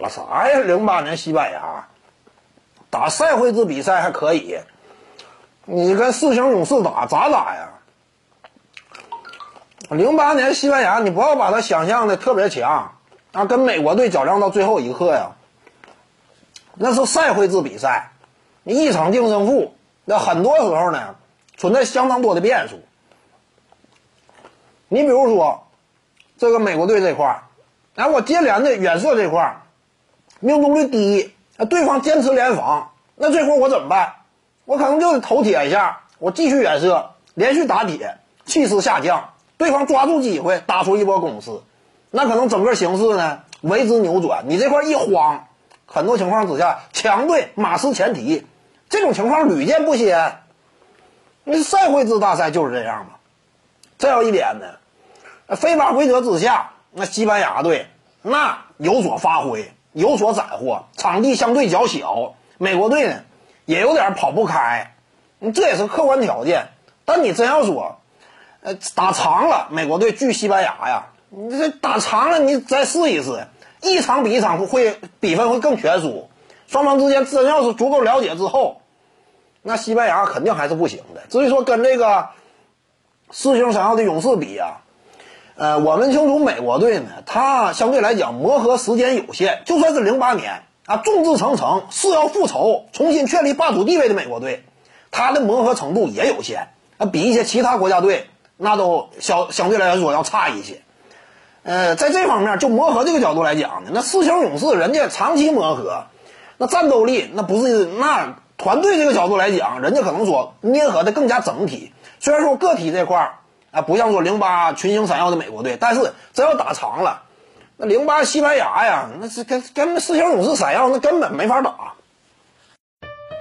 了，啥呀？零八年西班牙打赛会制比赛还可以，你跟四星勇士打咋打呀？零八年西班牙，你不要把它想象的特别强啊，跟美国队较量到最后一刻呀，那是赛会制比赛，你一场定胜负，那很多时候呢存在相当多的变数。你比如说，这个美国队这块儿，啊，我接连的远射这块儿命中率低，啊，对方坚持联防，那这会儿我怎么办？我可能就得头铁一下，我继续远射，连续打铁，气势下降，对方抓住机会打出一波攻势，那可能整个形势呢为之扭转。你这块一慌，很多情况之下强队马失前蹄，这种情况屡见不鲜。那赛会制大赛就是这样嘛。再有一点呢。非法规则之下，那西班牙队那有所发挥，有所斩获，场地相对较小。美国队呢，也有点跑不开，这也是客观条件。但你真要说，呃，打长了，美国队拒西班牙呀，你这打长了，你再试一试，一场比一场会比分会更悬殊。双方之间真要是足够了解之后，那西班牙肯定还是不行的。至于说跟这个四星闪耀的勇士比呀。呃，我们清楚美国队呢，他相对来讲磨合时间有限。就算是零八年啊，众志成城誓要复仇、重新确立霸主地位的美国队，他的磨合程度也有限啊，比一些其他国家队那都相相对来说要差一些。呃，在这方面就磨合这个角度来讲呢，那四星勇士人家长期磨合，那战斗力那不是那团队这个角度来讲，人家可能说捏合的更加整体。虽然说个体这块儿。啊，不像说零八群星闪耀的美国队，但是真要打长了，那零八西班牙呀，那是跟跟四星勇士闪耀，那根本没法打。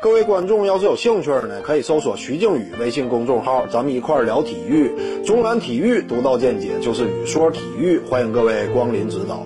各位观众要是有兴趣呢，可以搜索徐静宇微信公众号，咱们一块聊体育，中南体育独到见解就是语说体育，欢迎各位光临指导。